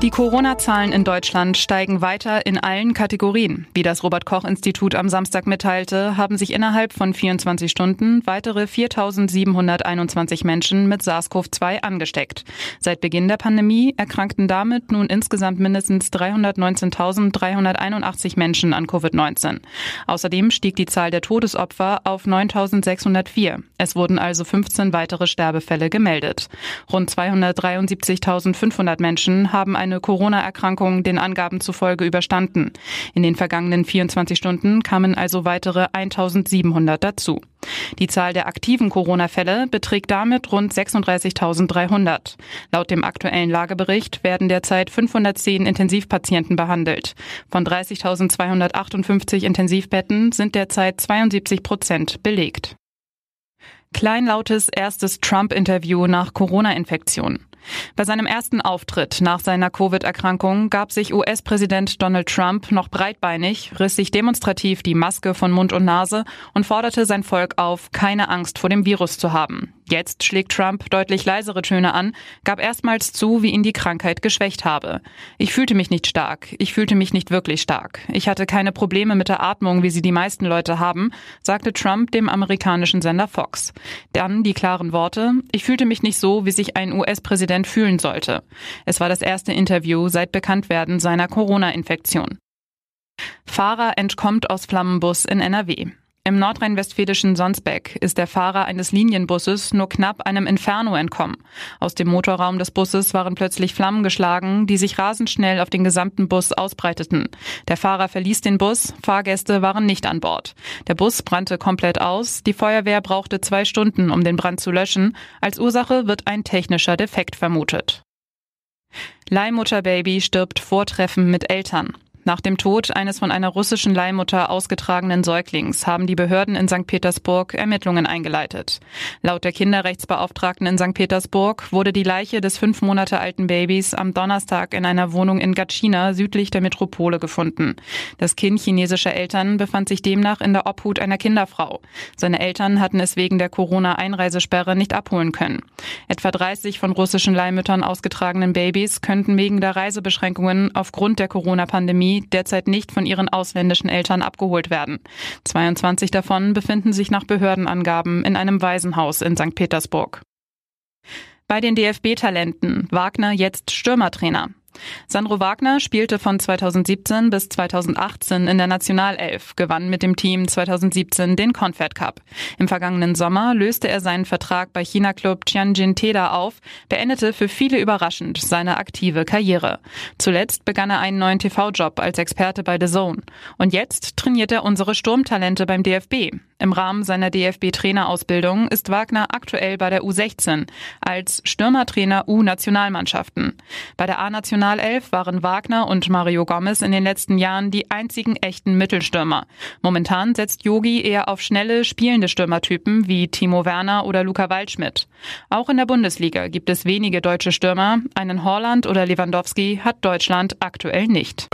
Die Corona-Zahlen in Deutschland steigen weiter in allen Kategorien. Wie das Robert Koch Institut am Samstag mitteilte, haben sich innerhalb von 24 Stunden weitere 4.721 Menschen mit SARS-CoV-2 angesteckt. Seit Beginn der Pandemie erkrankten damit nun insgesamt mindestens 319.381 Menschen an Covid-19. Außerdem stieg die Zahl der Todesopfer auf 9.604. Es wurden also 15 weitere Sterbefälle gemeldet. Rund 273.500 Menschen haben ein eine Corona-Erkrankung den Angaben zufolge überstanden. In den vergangenen 24 Stunden kamen also weitere 1700 dazu. Die Zahl der aktiven Corona-Fälle beträgt damit rund 36.300. Laut dem aktuellen Lagebericht werden derzeit 510 Intensivpatienten behandelt. Von 30.258 Intensivbetten sind derzeit 72 Prozent belegt. Kleinlautes erstes Trump-Interview nach Corona-Infektion. Bei seinem ersten Auftritt nach seiner Covid-Erkrankung gab sich US-Präsident Donald Trump noch breitbeinig, riss sich demonstrativ die Maske von Mund und Nase und forderte sein Volk auf, keine Angst vor dem Virus zu haben. Jetzt schlägt Trump deutlich leisere Töne an, gab erstmals zu, wie ihn die Krankheit geschwächt habe. Ich fühlte mich nicht stark, ich fühlte mich nicht wirklich stark. Ich hatte keine Probleme mit der Atmung, wie sie die meisten Leute haben, sagte Trump dem amerikanischen Sender Fox. Dann die klaren Worte, ich fühlte mich nicht so, wie sich ein US-Präsident fühlen sollte. Es war das erste Interview seit Bekanntwerden seiner Corona-Infektion. Fahrer entkommt aus Flammenbus in NRW. Im nordrhein-westfälischen Sonsbeck ist der Fahrer eines Linienbusses nur knapp einem Inferno entkommen. Aus dem Motorraum des Busses waren plötzlich Flammen geschlagen, die sich rasend schnell auf den gesamten Bus ausbreiteten. Der Fahrer verließ den Bus, Fahrgäste waren nicht an Bord. Der Bus brannte komplett aus, die Feuerwehr brauchte zwei Stunden, um den Brand zu löschen. Als Ursache wird ein technischer Defekt vermutet. Leihmutterbaby stirbt vor Treffen mit Eltern. Nach dem Tod eines von einer russischen Leihmutter ausgetragenen Säuglings haben die Behörden in St. Petersburg Ermittlungen eingeleitet. Laut der Kinderrechtsbeauftragten in St. Petersburg wurde die Leiche des fünf Monate alten Babys am Donnerstag in einer Wohnung in Gatschina südlich der Metropole gefunden. Das Kind chinesischer Eltern befand sich demnach in der Obhut einer Kinderfrau. Seine Eltern hatten es wegen der Corona-Einreisesperre nicht abholen können. Etwa 30 von russischen Leihmüttern ausgetragenen Babys könnten wegen der Reisebeschränkungen aufgrund der Corona-Pandemie derzeit nicht von ihren ausländischen Eltern abgeholt werden. 22 davon befinden sich nach Behördenangaben in einem Waisenhaus in St. Petersburg. Bei den DFB-Talenten Wagner jetzt Stürmertrainer. Sandro Wagner spielte von 2017 bis 2018 in der Nationalelf, gewann mit dem Team 2017 den Confed Cup. Im vergangenen Sommer löste er seinen Vertrag bei China-Club Tianjin Teda auf, beendete für viele überraschend seine aktive Karriere. Zuletzt begann er einen neuen TV-Job als Experte bei The Zone. Und jetzt trainiert er unsere Sturmtalente beim DFB. Im Rahmen seiner DFB-Trainerausbildung ist Wagner aktuell bei der U16 als Stürmertrainer U-Nationalmannschaften. Bei der A-Nationalelf waren Wagner und Mario Gomez in den letzten Jahren die einzigen echten Mittelstürmer. Momentan setzt Yogi eher auf schnelle, spielende Stürmertypen wie Timo Werner oder Luca Waldschmidt. Auch in der Bundesliga gibt es wenige deutsche Stürmer. Einen Horland oder Lewandowski hat Deutschland aktuell nicht.